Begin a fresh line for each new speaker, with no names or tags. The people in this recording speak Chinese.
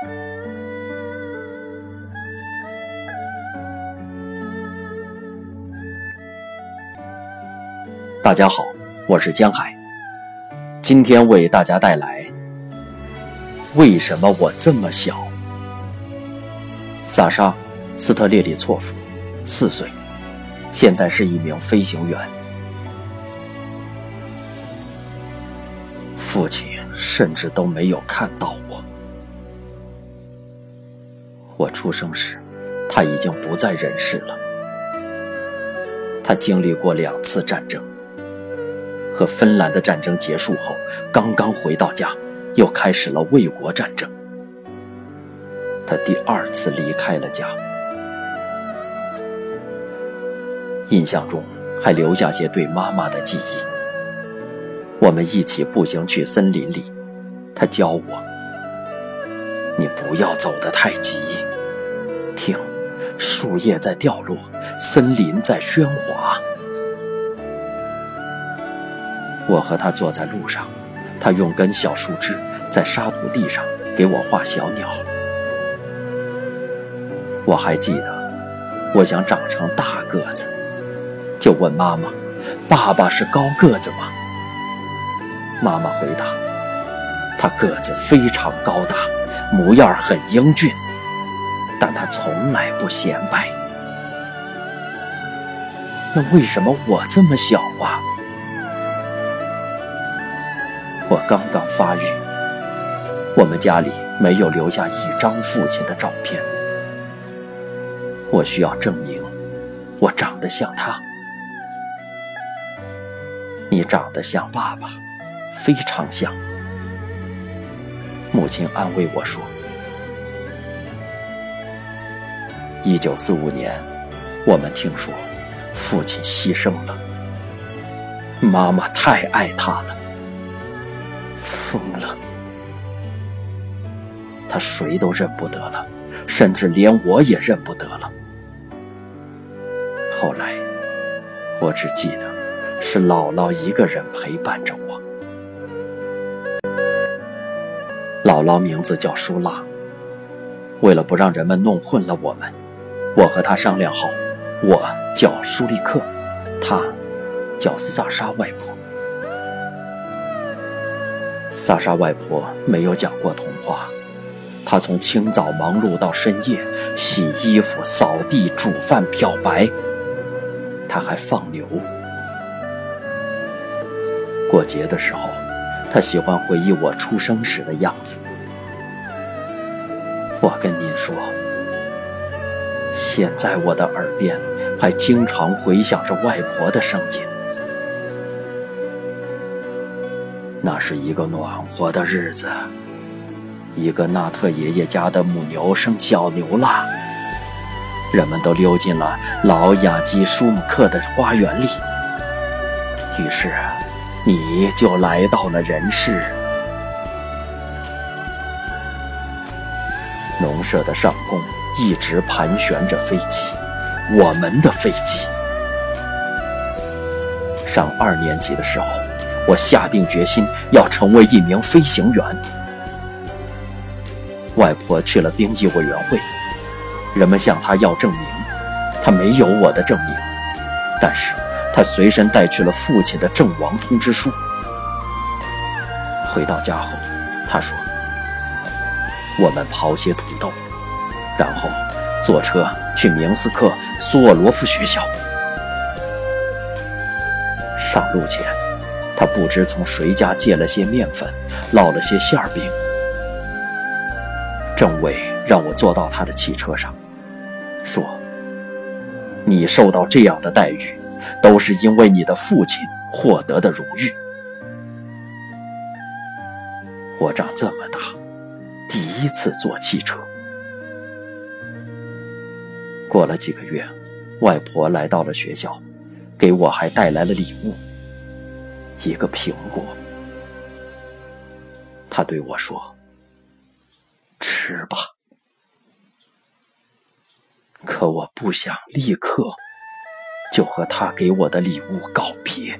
大家好，我是江海，今天为大家带来《为什么我这么小》。萨沙·斯特列里措夫，四岁，现在是一名飞行员。父亲甚至都没有看到我。我出生时，他已经不在人世了。他经历过两次战争。和芬兰的战争结束后，刚刚回到家，又开始了卫国战争。他第二次离开了家，印象中还留下些对妈妈的记忆。我们一起步行去森林里，他教我：“你不要走得太急，树叶在掉落，森林在喧哗。”我和他坐在路上，他用根小树枝在沙土地上给我画小鸟。我还记得，我想长成大个子，就问妈妈：“爸爸是高个子吗？”妈妈回答：“他个子非常高大，模样很英俊，但他从来不显摆。”那为什么我这么小啊？我刚刚发育，我们家里没有留下一张父亲的照片。我需要证明，我长得像他。你长得像爸爸，非常像。母亲安慰我说：“一九四五年，我们听说父亲牺牲了，妈妈太爱他了。”疯了，他谁都认不得了，甚至连我也认不得了。后来，我只记得是姥姥一个人陪伴着我。姥姥名字叫舒拉。为了不让人们弄混了我们，我和她商量好，我叫舒利克，她叫萨沙外婆。萨莎外婆没有讲过童话，她从清早忙碌到深夜，洗衣服、扫地、煮饭、漂白，她还放牛。过节的时候，她喜欢回忆我出生时的样子。我跟您说，现在我的耳边还经常回响着外婆的声音。那是一个暖和的日子，一个纳特爷爷家的母牛生小牛了，人们都溜进了老雅基舒姆克的花园里。于是，你就来到了人世。农舍的上空一直盘旋着飞机，我们的飞机。上二年级的时候。我下定决心要成为一名飞行员。外婆去了兵役委员会，人们向她要证明，她没有我的证明，但是她随身带去了父亲的阵亡通知书。回到家后，她说：“我们刨些土豆，然后坐车去明斯克苏沃罗夫学校。上路前。”他不知从谁家借了些面粉，烙了些馅饼。政委让我坐到他的汽车上，说：“你受到这样的待遇，都是因为你的父亲获得的荣誉。”我长这么大，第一次坐汽车。过了几个月，外婆来到了学校，给我还带来了礼物。一个苹果，她对我说：“吃吧。”可我不想立刻就和他给我的礼物告别。